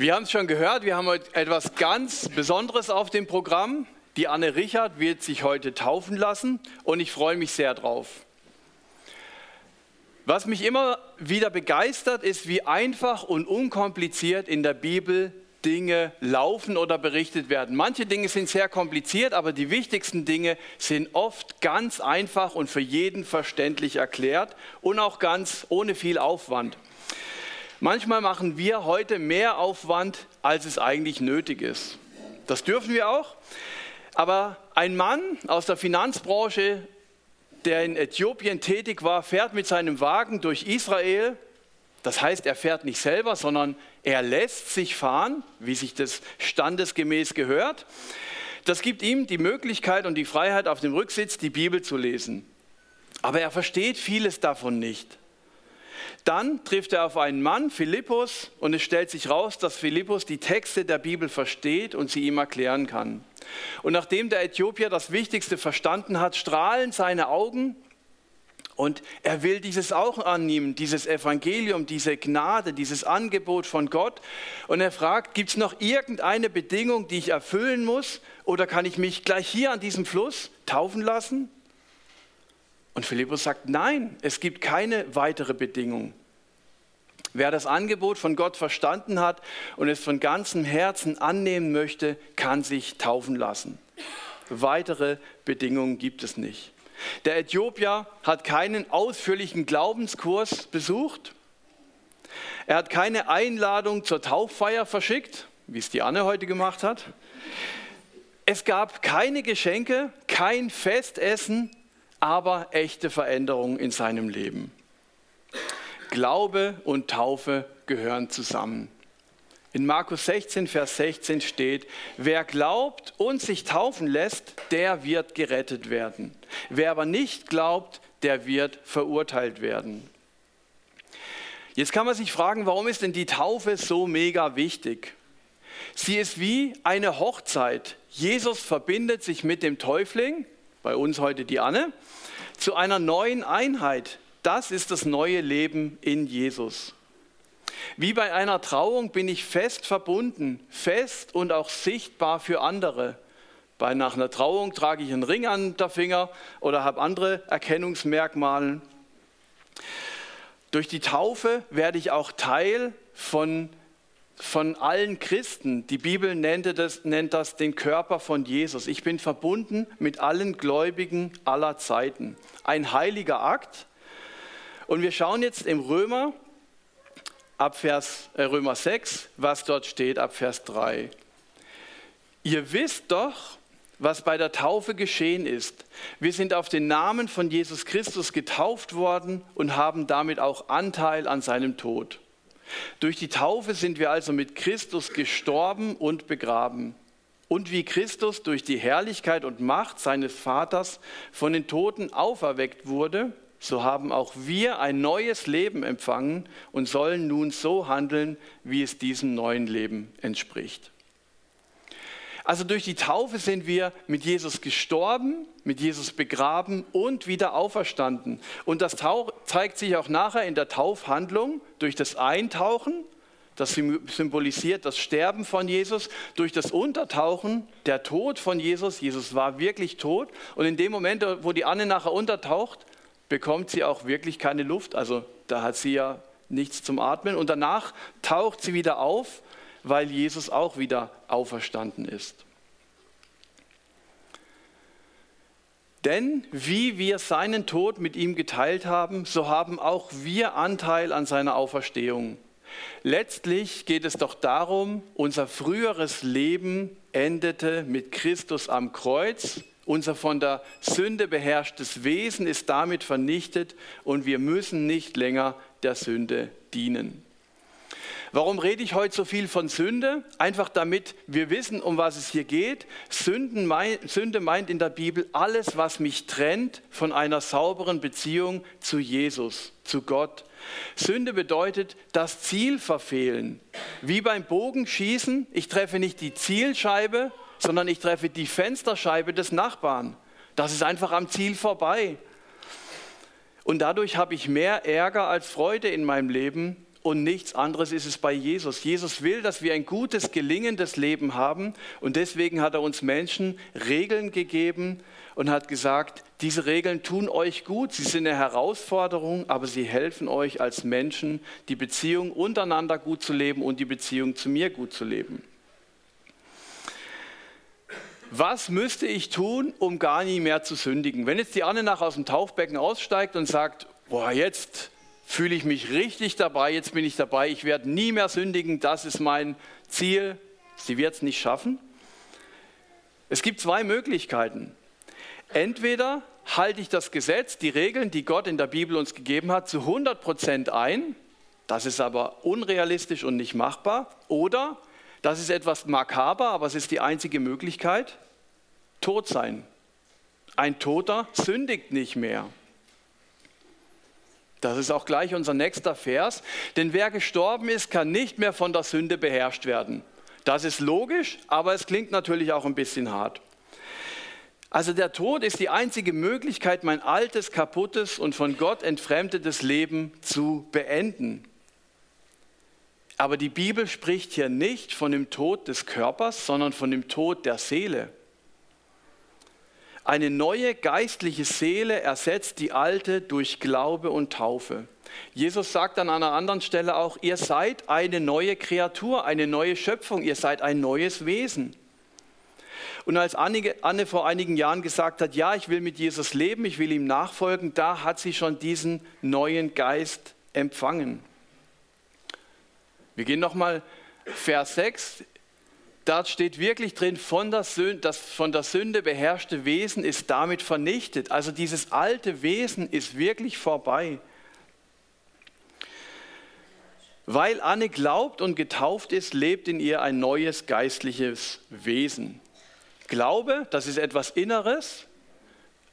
Wir haben es schon gehört, wir haben heute etwas ganz Besonderes auf dem Programm. Die Anne Richard wird sich heute taufen lassen und ich freue mich sehr drauf. Was mich immer wieder begeistert, ist, wie einfach und unkompliziert in der Bibel Dinge laufen oder berichtet werden. Manche Dinge sind sehr kompliziert, aber die wichtigsten Dinge sind oft ganz einfach und für jeden verständlich erklärt und auch ganz ohne viel Aufwand. Manchmal machen wir heute mehr Aufwand, als es eigentlich nötig ist. Das dürfen wir auch. Aber ein Mann aus der Finanzbranche, der in Äthiopien tätig war, fährt mit seinem Wagen durch Israel. Das heißt, er fährt nicht selber, sondern er lässt sich fahren, wie sich das standesgemäß gehört. Das gibt ihm die Möglichkeit und die Freiheit, auf dem Rücksitz die Bibel zu lesen. Aber er versteht vieles davon nicht. Dann trifft er auf einen Mann, Philippus, und es stellt sich raus, dass Philippus die Texte der Bibel versteht und sie ihm erklären kann. Und nachdem der Äthiopier das Wichtigste verstanden hat, strahlen seine Augen und er will dieses auch annehmen, dieses Evangelium, diese Gnade, dieses Angebot von Gott. Und er fragt, gibt es noch irgendeine Bedingung, die ich erfüllen muss? Oder kann ich mich gleich hier an diesem Fluss taufen lassen? Und Philippus sagt, nein, es gibt keine weitere Bedingung. Wer das Angebot von Gott verstanden hat und es von ganzem Herzen annehmen möchte, kann sich taufen lassen. Weitere Bedingungen gibt es nicht. Der Äthiopier hat keinen ausführlichen Glaubenskurs besucht. Er hat keine Einladung zur Tauffeier verschickt, wie es die Anne heute gemacht hat. Es gab keine Geschenke, kein Festessen, aber echte Veränderungen in seinem Leben. Glaube und Taufe gehören zusammen. In Markus 16, Vers 16 steht, wer glaubt und sich taufen lässt, der wird gerettet werden. Wer aber nicht glaubt, der wird verurteilt werden. Jetzt kann man sich fragen, warum ist denn die Taufe so mega wichtig? Sie ist wie eine Hochzeit. Jesus verbindet sich mit dem Täufling, bei uns heute die Anne, zu einer neuen Einheit. Das ist das neue Leben in Jesus. Wie bei einer Trauung bin ich fest verbunden, fest und auch sichtbar für andere. Bei nach einer Trauung trage ich einen Ring an der Finger oder habe andere Erkennungsmerkmale. Durch die Taufe werde ich auch Teil von, von allen Christen. Die Bibel nennt das, nennt das den Körper von Jesus. Ich bin verbunden mit allen Gläubigen aller Zeiten. Ein heiliger Akt. Und wir schauen jetzt im Römer ab Vers, äh, Römer 6, was dort steht ab Vers 3. Ihr wisst doch, was bei der Taufe geschehen ist. Wir sind auf den Namen von Jesus Christus getauft worden und haben damit auch Anteil an seinem Tod. Durch die Taufe sind wir also mit Christus gestorben und begraben. Und wie Christus durch die Herrlichkeit und Macht seines Vaters von den Toten auferweckt wurde, so haben auch wir ein neues Leben empfangen und sollen nun so handeln, wie es diesem neuen Leben entspricht. Also durch die Taufe sind wir mit Jesus gestorben, mit Jesus begraben und wieder auferstanden. Und das zeigt sich auch nachher in der Taufhandlung durch das Eintauchen, das symbolisiert das Sterben von Jesus, durch das Untertauchen, der Tod von Jesus. Jesus war wirklich tot. Und in dem Moment, wo die Anne nachher untertaucht, bekommt sie auch wirklich keine Luft. Also da hat sie ja nichts zum Atmen. Und danach taucht sie wieder auf, weil Jesus auch wieder auferstanden ist. Denn wie wir seinen Tod mit ihm geteilt haben, so haben auch wir Anteil an seiner Auferstehung. Letztlich geht es doch darum, unser früheres Leben endete mit Christus am Kreuz unser von der Sünde beherrschtes Wesen ist damit vernichtet und wir müssen nicht länger der Sünde dienen. Warum rede ich heute so viel von Sünde? Einfach damit wir wissen, um was es hier geht. Sünden, Sünde meint in der Bibel alles, was mich trennt von einer sauberen Beziehung zu Jesus, zu Gott. Sünde bedeutet das Ziel verfehlen. Wie beim Bogenschießen, ich treffe nicht die Zielscheibe, sondern ich treffe die Fensterscheibe des Nachbarn. Das ist einfach am Ziel vorbei. Und dadurch habe ich mehr Ärger als Freude in meinem Leben und nichts anderes ist es bei Jesus. Jesus will, dass wir ein gutes, gelingendes Leben haben und deswegen hat er uns Menschen Regeln gegeben und hat gesagt, diese Regeln tun euch gut, sie sind eine Herausforderung, aber sie helfen euch als Menschen, die Beziehung untereinander gut zu leben und die Beziehung zu mir gut zu leben. Was müsste ich tun, um gar nie mehr zu sündigen? Wenn jetzt die Anne nach aus dem Tauchbecken aussteigt und sagt, boah, jetzt fühle ich mich richtig dabei, jetzt bin ich dabei, ich werde nie mehr sündigen, das ist mein Ziel. Sie wird es nicht schaffen. Es gibt zwei Möglichkeiten. Entweder halte ich das Gesetz, die Regeln, die Gott in der Bibel uns gegeben hat, zu 100 Prozent ein, das ist aber unrealistisch und nicht machbar, oder, das ist etwas makaber, aber es ist die einzige Möglichkeit, tot sein. Ein Toter sündigt nicht mehr. Das ist auch gleich unser nächster Vers. Denn wer gestorben ist, kann nicht mehr von der Sünde beherrscht werden. Das ist logisch, aber es klingt natürlich auch ein bisschen hart. Also der Tod ist die einzige Möglichkeit, mein altes, kaputtes und von Gott entfremdetes Leben zu beenden. Aber die Bibel spricht hier nicht von dem Tod des Körpers, sondern von dem Tod der Seele. Eine neue geistliche Seele ersetzt die alte durch Glaube und Taufe. Jesus sagt an einer anderen Stelle auch, ihr seid eine neue Kreatur, eine neue Schöpfung, ihr seid ein neues Wesen. Und als Anne vor einigen Jahren gesagt hat, ja, ich will mit Jesus leben, ich will ihm nachfolgen, da hat sie schon diesen neuen Geist empfangen. Wir gehen nochmal Vers 6 da steht wirklich drin, von der, Sünde, das von der Sünde beherrschte Wesen ist damit vernichtet. Also dieses alte Wesen ist wirklich vorbei. Weil Anne glaubt und getauft ist, lebt in ihr ein neues geistliches Wesen. Glaube, das ist etwas Inneres,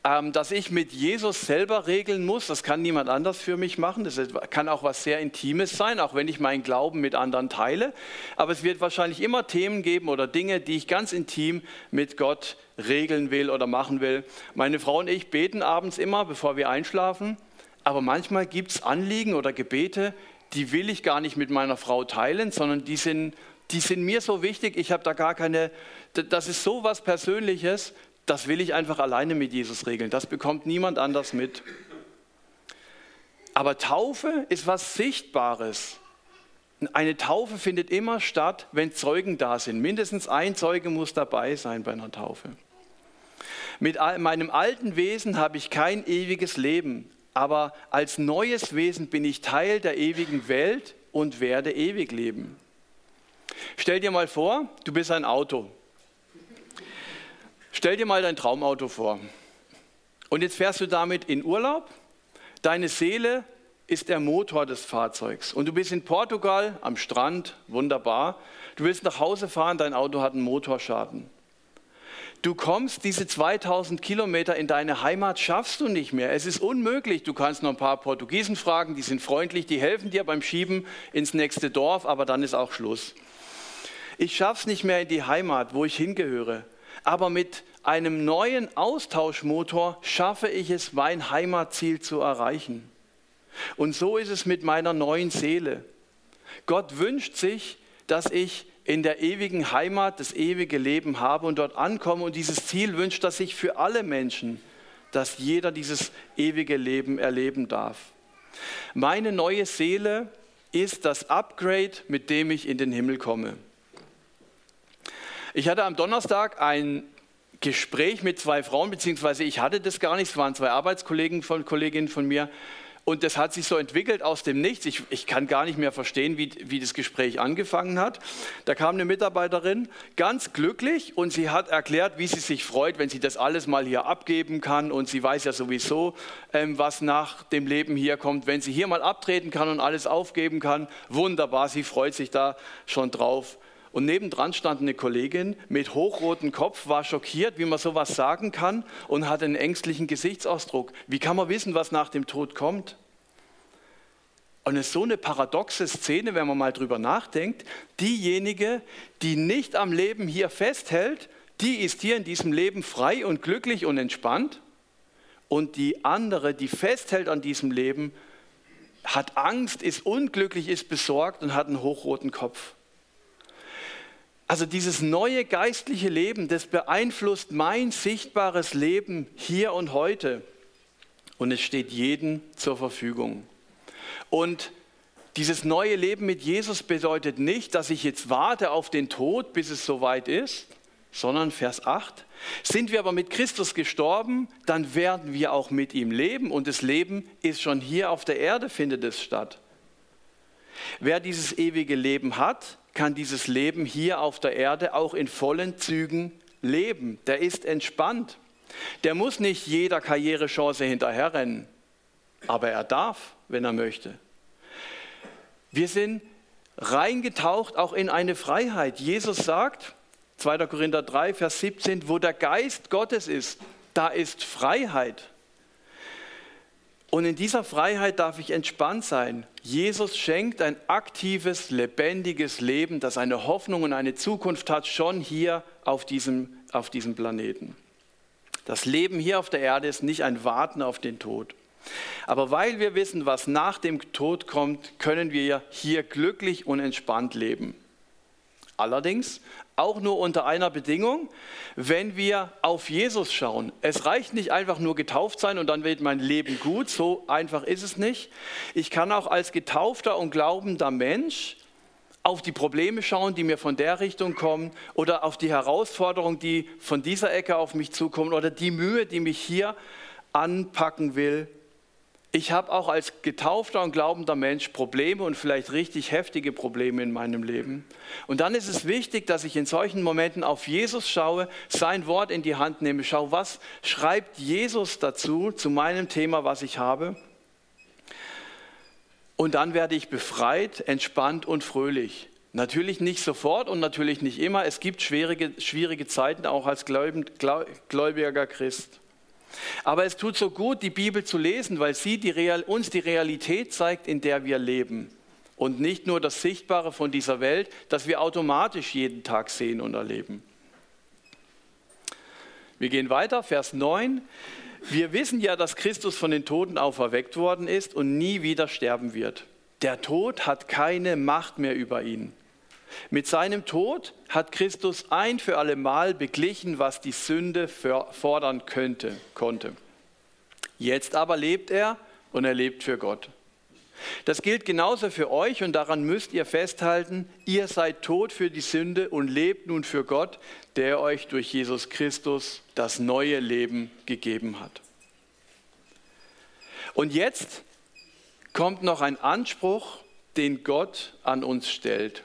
ähm, dass ich mit Jesus selber regeln muss. Das kann niemand anders für mich machen. Das kann auch was sehr Intimes sein, auch wenn ich meinen Glauben mit anderen teile. Aber es wird wahrscheinlich immer Themen geben oder Dinge, die ich ganz intim mit Gott regeln will oder machen will. Meine Frau und ich beten abends immer, bevor wir einschlafen. Aber manchmal gibt es Anliegen oder Gebete, die will ich gar nicht mit meiner Frau teilen, sondern die sind, die sind mir so wichtig. Ich habe da gar keine, das ist so was Persönliches, das will ich einfach alleine mit Jesus regeln. Das bekommt niemand anders mit. Aber Taufe ist was Sichtbares. Eine Taufe findet immer statt, wenn Zeugen da sind. Mindestens ein Zeuge muss dabei sein bei einer Taufe. Mit meinem alten Wesen habe ich kein ewiges Leben, aber als neues Wesen bin ich Teil der ewigen Welt und werde ewig leben. Stell dir mal vor, du bist ein Auto. Stell dir mal dein Traumauto vor. Und jetzt fährst du damit in Urlaub. Deine Seele ist der Motor des Fahrzeugs. Und du bist in Portugal am Strand, wunderbar. Du willst nach Hause fahren, dein Auto hat einen Motorschaden. Du kommst diese 2000 Kilometer in deine Heimat, schaffst du nicht mehr. Es ist unmöglich. Du kannst noch ein paar Portugiesen fragen, die sind freundlich, die helfen dir beim Schieben ins nächste Dorf, aber dann ist auch Schluss. Ich schaff's nicht mehr in die Heimat, wo ich hingehöre aber mit einem neuen Austauschmotor schaffe ich es, mein Heimatziel zu erreichen. Und so ist es mit meiner neuen Seele. Gott wünscht sich, dass ich in der ewigen Heimat das ewige Leben habe und dort ankomme. Und dieses Ziel wünscht er sich für alle Menschen, dass jeder dieses ewige Leben erleben darf. Meine neue Seele ist das Upgrade, mit dem ich in den Himmel komme. Ich hatte am Donnerstag ein Gespräch mit zwei Frauen, beziehungsweise ich hatte das gar nicht, es waren zwei Arbeitskollegen von Kolleginnen von mir. Und das hat sich so entwickelt aus dem Nichts. Ich, ich kann gar nicht mehr verstehen, wie, wie das Gespräch angefangen hat. Da kam eine Mitarbeiterin, ganz glücklich, und sie hat erklärt, wie sie sich freut, wenn sie das alles mal hier abgeben kann. Und sie weiß ja sowieso, ähm, was nach dem Leben hier kommt. Wenn sie hier mal abtreten kann und alles aufgeben kann, wunderbar, sie freut sich da schon drauf. Und nebendran stand eine Kollegin mit hochrotem Kopf, war schockiert, wie man sowas sagen kann und hatte einen ängstlichen Gesichtsausdruck. Wie kann man wissen, was nach dem Tod kommt? Und es ist so eine paradoxe Szene, wenn man mal drüber nachdenkt. Diejenige, die nicht am Leben hier festhält, die ist hier in diesem Leben frei und glücklich und entspannt. Und die andere, die festhält an diesem Leben, hat Angst, ist unglücklich, ist besorgt und hat einen hochroten Kopf. Also dieses neue geistliche Leben, das beeinflusst mein sichtbares Leben hier und heute. Und es steht jedem zur Verfügung. Und dieses neue Leben mit Jesus bedeutet nicht, dass ich jetzt warte auf den Tod, bis es soweit ist, sondern Vers 8. Sind wir aber mit Christus gestorben, dann werden wir auch mit ihm leben und das Leben ist schon hier auf der Erde, findet es statt. Wer dieses ewige Leben hat, kann dieses Leben hier auf der Erde auch in vollen Zügen leben. Der ist entspannt. Der muss nicht jeder Karrierechance hinterherrennen, aber er darf, wenn er möchte. Wir sind reingetaucht auch in eine Freiheit. Jesus sagt, 2. Korinther 3, Vers 17, wo der Geist Gottes ist, da ist Freiheit. Und in dieser Freiheit darf ich entspannt sein. Jesus schenkt ein aktives, lebendiges Leben, das eine Hoffnung und eine Zukunft hat, schon hier auf diesem, auf diesem Planeten. Das Leben hier auf der Erde ist nicht ein Warten auf den Tod. Aber weil wir wissen, was nach dem Tod kommt, können wir hier glücklich und entspannt leben. Allerdings auch nur unter einer Bedingung, wenn wir auf Jesus schauen. Es reicht nicht einfach nur getauft sein und dann wird mein Leben gut, so einfach ist es nicht. Ich kann auch als getaufter und glaubender Mensch auf die Probleme schauen, die mir von der Richtung kommen oder auf die Herausforderungen, die von dieser Ecke auf mich zukommen oder die Mühe, die mich hier anpacken will ich habe auch als getaufter und glaubender Mensch Probleme und vielleicht richtig heftige Probleme in meinem Leben. Und dann ist es wichtig, dass ich in solchen Momenten auf Jesus schaue, sein Wort in die Hand nehme, schaue, was schreibt Jesus dazu, zu meinem Thema, was ich habe. Und dann werde ich befreit, entspannt und fröhlich. Natürlich nicht sofort und natürlich nicht immer. Es gibt schwierige, schwierige Zeiten auch als gläubiger Christ. Aber es tut so gut, die Bibel zu lesen, weil sie die Real, uns die Realität zeigt, in der wir leben. Und nicht nur das Sichtbare von dieser Welt, das wir automatisch jeden Tag sehen und erleben. Wir gehen weiter, Vers 9. Wir wissen ja, dass Christus von den Toten auferweckt worden ist und nie wieder sterben wird. Der Tod hat keine Macht mehr über ihn. Mit seinem Tod hat Christus ein für alle Mal beglichen, was die Sünde fordern könnte, konnte. Jetzt aber lebt er und er lebt für Gott. Das gilt genauso für euch und daran müsst ihr festhalten, ihr seid tot für die Sünde und lebt nun für Gott, der euch durch Jesus Christus das neue Leben gegeben hat. Und jetzt kommt noch ein Anspruch, den Gott an uns stellt.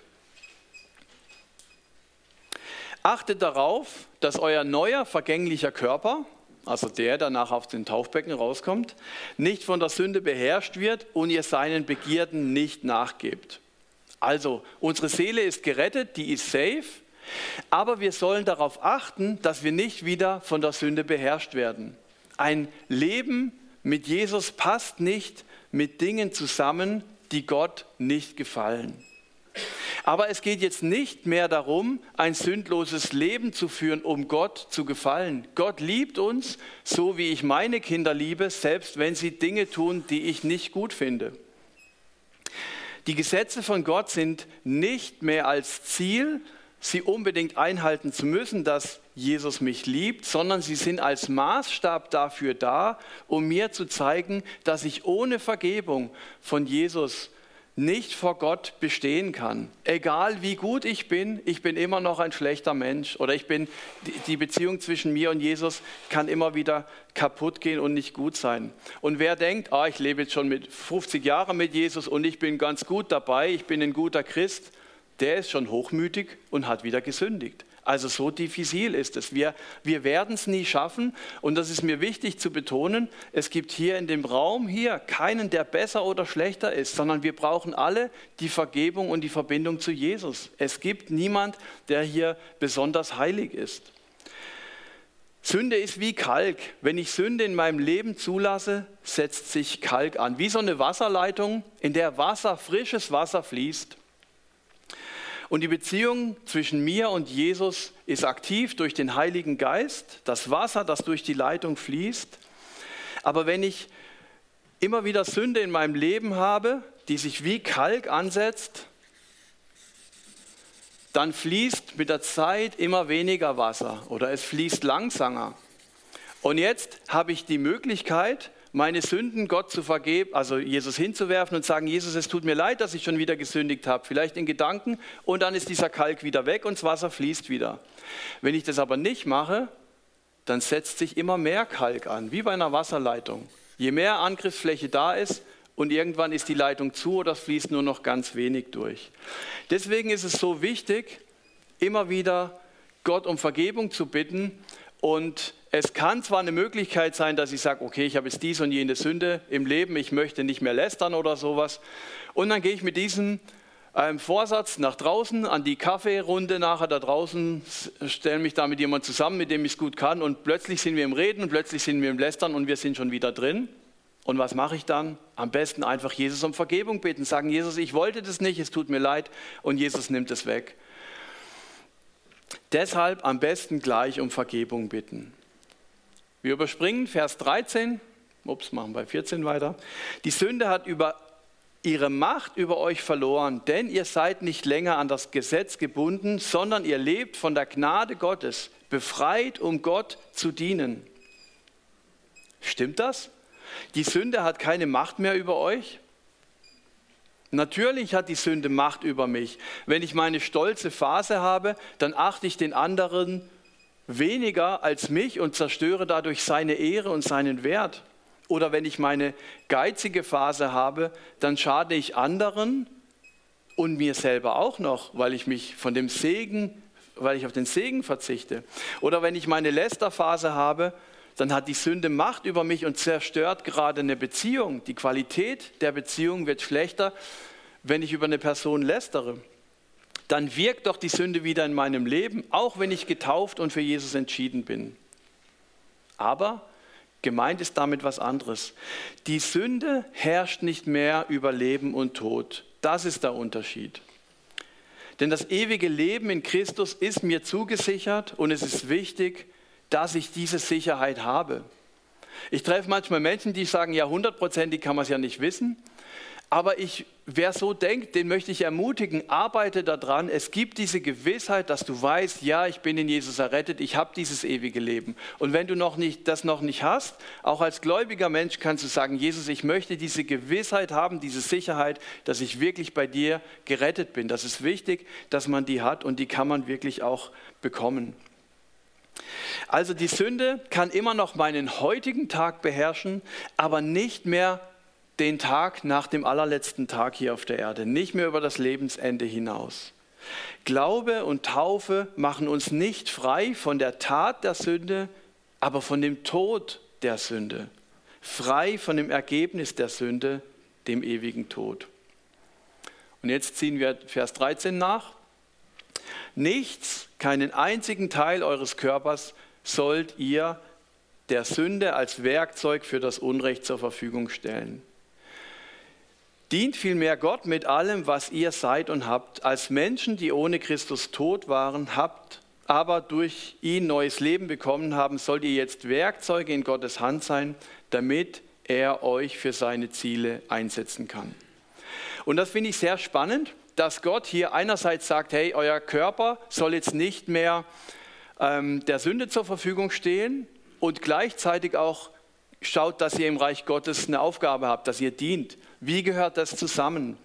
Achtet darauf, dass euer neuer vergänglicher Körper, also der danach auf den Taufbecken rauskommt, nicht von der Sünde beherrscht wird und ihr seinen Begierden nicht nachgebt. Also, unsere Seele ist gerettet, die ist safe, aber wir sollen darauf achten, dass wir nicht wieder von der Sünde beherrscht werden. Ein Leben mit Jesus passt nicht mit Dingen zusammen, die Gott nicht gefallen. Aber es geht jetzt nicht mehr darum, ein sündloses Leben zu führen, um Gott zu gefallen. Gott liebt uns, so wie ich meine Kinder liebe, selbst wenn sie Dinge tun, die ich nicht gut finde. Die Gesetze von Gott sind nicht mehr als Ziel, sie unbedingt einhalten zu müssen, dass Jesus mich liebt, sondern sie sind als Maßstab dafür da, um mir zu zeigen, dass ich ohne Vergebung von Jesus nicht vor Gott bestehen kann. Egal wie gut ich bin, ich bin immer noch ein schlechter Mensch oder ich bin die Beziehung zwischen mir und Jesus kann immer wieder kaputt gehen und nicht gut sein. Und wer denkt, ah, ich lebe jetzt schon mit 50 Jahren mit Jesus und ich bin ganz gut dabei, ich bin ein guter Christ, der ist schon hochmütig und hat wieder gesündigt. Also so diffizil ist es. Wir, wir werden es nie schaffen und das ist mir wichtig zu betonen. Es gibt hier in dem Raum hier keinen, der besser oder schlechter ist, sondern wir brauchen alle die Vergebung und die Verbindung zu Jesus. Es gibt niemand, der hier besonders heilig ist. Sünde ist wie Kalk. Wenn ich Sünde in meinem Leben zulasse, setzt sich Kalk an. Wie so eine Wasserleitung, in der Wasser, frisches Wasser fließt. Und die Beziehung zwischen mir und Jesus ist aktiv durch den Heiligen Geist, das Wasser, das durch die Leitung fließt. Aber wenn ich immer wieder Sünde in meinem Leben habe, die sich wie Kalk ansetzt, dann fließt mit der Zeit immer weniger Wasser oder es fließt langsamer. Und jetzt habe ich die Möglichkeit, meine Sünden Gott zu vergeben, also Jesus hinzuwerfen und sagen, Jesus, es tut mir leid, dass ich schon wieder gesündigt habe, vielleicht in Gedanken, und dann ist dieser Kalk wieder weg und das Wasser fließt wieder. Wenn ich das aber nicht mache, dann setzt sich immer mehr Kalk an, wie bei einer Wasserleitung. Je mehr Angriffsfläche da ist und irgendwann ist die Leitung zu oder es fließt nur noch ganz wenig durch. Deswegen ist es so wichtig, immer wieder Gott um Vergebung zu bitten und es kann zwar eine Möglichkeit sein, dass ich sage, okay, ich habe jetzt dies und jene Sünde im Leben, ich möchte nicht mehr lästern oder sowas. Und dann gehe ich mit diesem ähm, Vorsatz nach draußen, an die Kaffeerunde nachher da draußen, stelle mich da mit jemandem zusammen, mit dem ich es gut kann und plötzlich sind wir im Reden plötzlich sind wir im Lästern und wir sind schon wieder drin. Und was mache ich dann? Am besten einfach Jesus um Vergebung bitten, sagen, Jesus, ich wollte das nicht, es tut mir leid und Jesus nimmt es weg. Deshalb am besten gleich um Vergebung bitten. Wir überspringen Vers 13. Ups, machen bei 14 weiter. Die Sünde hat über ihre Macht über euch verloren, denn ihr seid nicht länger an das Gesetz gebunden, sondern ihr lebt von der Gnade Gottes, befreit, um Gott zu dienen. Stimmt das? Die Sünde hat keine Macht mehr über euch? Natürlich hat die Sünde Macht über mich. Wenn ich meine stolze Phase habe, dann achte ich den anderen weniger als mich und zerstöre dadurch seine Ehre und seinen Wert. Oder wenn ich meine geizige Phase habe, dann schade ich anderen und mir selber auch noch, weil ich mich von dem Segen, weil ich auf den Segen verzichte. Oder wenn ich meine Lästerphase habe, dann hat die Sünde Macht über mich und zerstört gerade eine Beziehung. Die Qualität der Beziehung wird schlechter, wenn ich über eine Person lästere dann wirkt doch die Sünde wieder in meinem Leben, auch wenn ich getauft und für Jesus entschieden bin. Aber gemeint ist damit was anderes. Die Sünde herrscht nicht mehr über Leben und Tod. Das ist der Unterschied. Denn das ewige Leben in Christus ist mir zugesichert und es ist wichtig, dass ich diese Sicherheit habe. Ich treffe manchmal Menschen, die sagen, ja, hundertprozentig kann man es ja nicht wissen. Aber ich, wer so denkt, den möchte ich ermutigen, arbeite daran. Es gibt diese Gewissheit, dass du weißt, ja, ich bin in Jesus errettet, ich habe dieses ewige Leben. Und wenn du noch nicht, das noch nicht hast, auch als gläubiger Mensch kannst du sagen, Jesus, ich möchte diese Gewissheit haben, diese Sicherheit, dass ich wirklich bei dir gerettet bin. Das ist wichtig, dass man die hat und die kann man wirklich auch bekommen. Also die Sünde kann immer noch meinen heutigen Tag beherrschen, aber nicht mehr den Tag nach dem allerletzten Tag hier auf der Erde, nicht mehr über das Lebensende hinaus. Glaube und Taufe machen uns nicht frei von der Tat der Sünde, aber von dem Tod der Sünde. Frei von dem Ergebnis der Sünde, dem ewigen Tod. Und jetzt ziehen wir Vers 13 nach. Nichts, keinen einzigen Teil eures Körpers sollt ihr der Sünde als Werkzeug für das Unrecht zur Verfügung stellen. Dient vielmehr Gott mit allem, was ihr seid und habt, als Menschen, die ohne Christus tot waren, habt, aber durch ihn neues Leben bekommen haben, sollt ihr jetzt Werkzeuge in Gottes Hand sein, damit er euch für seine Ziele einsetzen kann. Und das finde ich sehr spannend, dass Gott hier einerseits sagt, hey, euer Körper soll jetzt nicht mehr ähm, der Sünde zur Verfügung stehen und gleichzeitig auch schaut, dass ihr im Reich Gottes eine Aufgabe habt, dass ihr dient. Wie gehört das zusammen?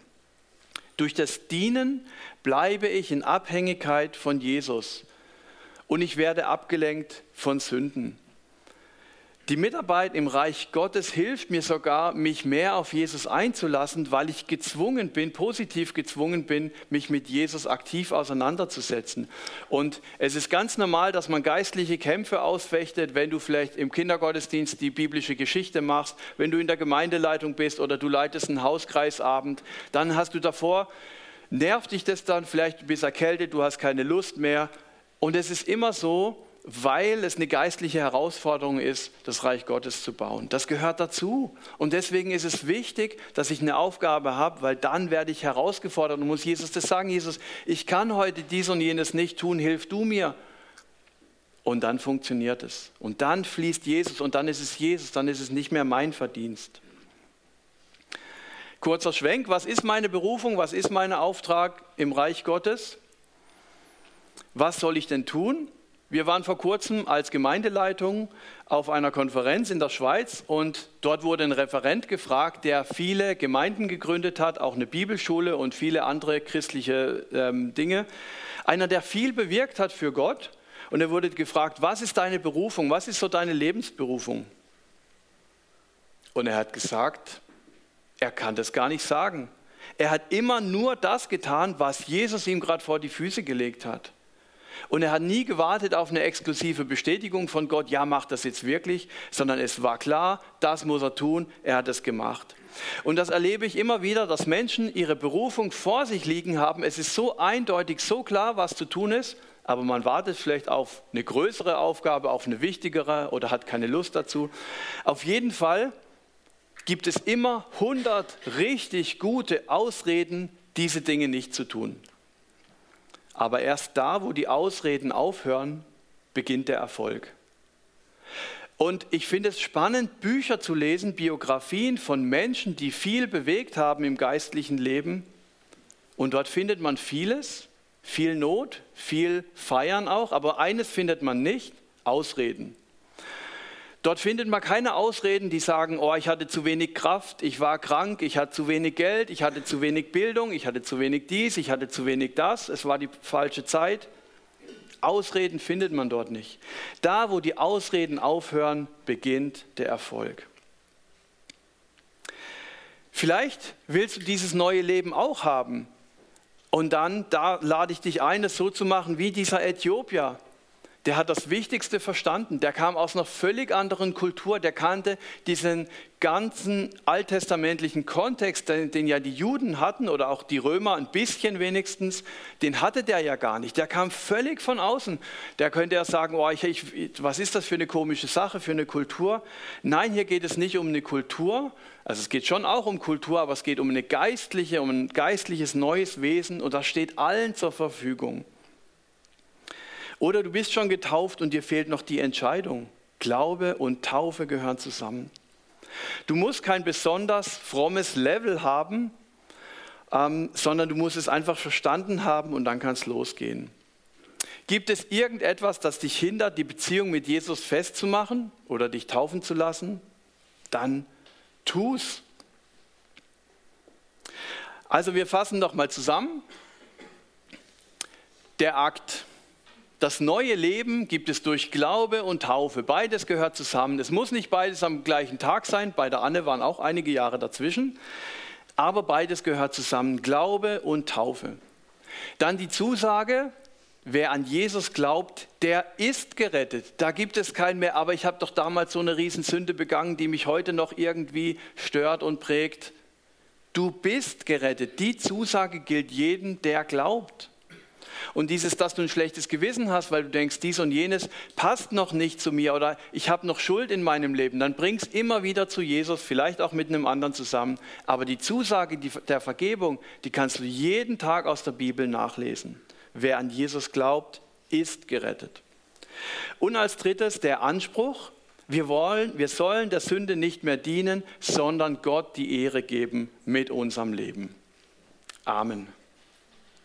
Durch das Dienen bleibe ich in Abhängigkeit von Jesus und ich werde abgelenkt von Sünden. Die Mitarbeit im Reich Gottes hilft mir sogar, mich mehr auf Jesus einzulassen, weil ich gezwungen bin, positiv gezwungen bin, mich mit Jesus aktiv auseinanderzusetzen. Und es ist ganz normal, dass man geistliche Kämpfe ausfechtet, wenn du vielleicht im Kindergottesdienst die biblische Geschichte machst, wenn du in der Gemeindeleitung bist oder du leitest einen Hauskreisabend, dann hast du davor, nervt dich das dann, vielleicht bist erkältet, du hast keine Lust mehr. Und es ist immer so, weil es eine geistliche Herausforderung ist, das Reich Gottes zu bauen. Das gehört dazu. Und deswegen ist es wichtig, dass ich eine Aufgabe habe, weil dann werde ich herausgefordert und muss Jesus das sagen, Jesus, ich kann heute dies und jenes nicht tun, hilf du mir. Und dann funktioniert es. Und dann fließt Jesus und dann ist es Jesus, dann ist es nicht mehr mein Verdienst. Kurzer Schwenk, was ist meine Berufung, was ist mein Auftrag im Reich Gottes? Was soll ich denn tun? Wir waren vor kurzem als Gemeindeleitung auf einer Konferenz in der Schweiz und dort wurde ein Referent gefragt, der viele Gemeinden gegründet hat, auch eine Bibelschule und viele andere christliche ähm, Dinge. Einer, der viel bewirkt hat für Gott und er wurde gefragt, was ist deine Berufung, was ist so deine Lebensberufung? Und er hat gesagt, er kann das gar nicht sagen. Er hat immer nur das getan, was Jesus ihm gerade vor die Füße gelegt hat. Und er hat nie gewartet auf eine exklusive Bestätigung von Gott, ja, macht das jetzt wirklich, sondern es war klar, das muss er tun, er hat es gemacht. Und das erlebe ich immer wieder, dass Menschen ihre Berufung vor sich liegen haben. Es ist so eindeutig, so klar, was zu tun ist, aber man wartet vielleicht auf eine größere Aufgabe, auf eine wichtigere oder hat keine Lust dazu. Auf jeden Fall gibt es immer 100 richtig gute Ausreden, diese Dinge nicht zu tun. Aber erst da, wo die Ausreden aufhören, beginnt der Erfolg. Und ich finde es spannend, Bücher zu lesen, Biografien von Menschen, die viel bewegt haben im geistlichen Leben. Und dort findet man vieles, viel Not, viel Feiern auch, aber eines findet man nicht, Ausreden. Dort findet man keine Ausreden, die sagen, oh, ich hatte zu wenig Kraft, ich war krank, ich hatte zu wenig Geld, ich hatte zu wenig Bildung, ich hatte zu wenig dies, ich hatte zu wenig das, es war die falsche Zeit. Ausreden findet man dort nicht. Da, wo die Ausreden aufhören, beginnt der Erfolg. Vielleicht willst du dieses neue Leben auch haben. Und dann, da lade ich dich ein, es so zu machen wie dieser Äthiopier der hat das Wichtigste verstanden. Der kam aus einer völlig anderen Kultur. Der kannte diesen ganzen alttestamentlichen Kontext, den, den, ja die Juden hatten oder auch die Römer ein bisschen wenigstens. Den hatte der ja gar nicht. Der kam völlig von außen. Der könnte ja sagen, oh, ich, ich, was ist das für eine komische Sache, für eine Kultur? Nein, hier geht es nicht um eine Kultur. Also es geht schon auch um Kultur, aber es geht um eine geistliche, um ein geistliches neues Wesen und das steht allen zur Verfügung. Oder du bist schon getauft und dir fehlt noch die Entscheidung. Glaube und Taufe gehören zusammen. Du musst kein besonders frommes Level haben, ähm, sondern du musst es einfach verstanden haben und dann kann es losgehen. Gibt es irgendetwas, das dich hindert, die Beziehung mit Jesus festzumachen oder dich taufen zu lassen? Dann tu's. Also wir fassen noch mal zusammen. Der Akt das neue Leben gibt es durch Glaube und Taufe. Beides gehört zusammen. Es muss nicht beides am gleichen Tag sein. Bei der Anne waren auch einige Jahre dazwischen. Aber beides gehört zusammen. Glaube und Taufe. Dann die Zusage, wer an Jesus glaubt, der ist gerettet. Da gibt es keinen mehr. Aber ich habe doch damals so eine Riesensünde begangen, die mich heute noch irgendwie stört und prägt. Du bist gerettet. Die Zusage gilt jedem, der glaubt. Und dieses, dass du ein schlechtes Gewissen hast, weil du denkst, dies und jenes passt noch nicht zu mir oder ich habe noch Schuld in meinem Leben, dann bring es immer wieder zu Jesus, vielleicht auch mit einem anderen zusammen. Aber die Zusage der Vergebung, die kannst du jeden Tag aus der Bibel nachlesen. Wer an Jesus glaubt, ist gerettet. Und als drittes der Anspruch, wir, wollen, wir sollen der Sünde nicht mehr dienen, sondern Gott die Ehre geben mit unserem Leben. Amen.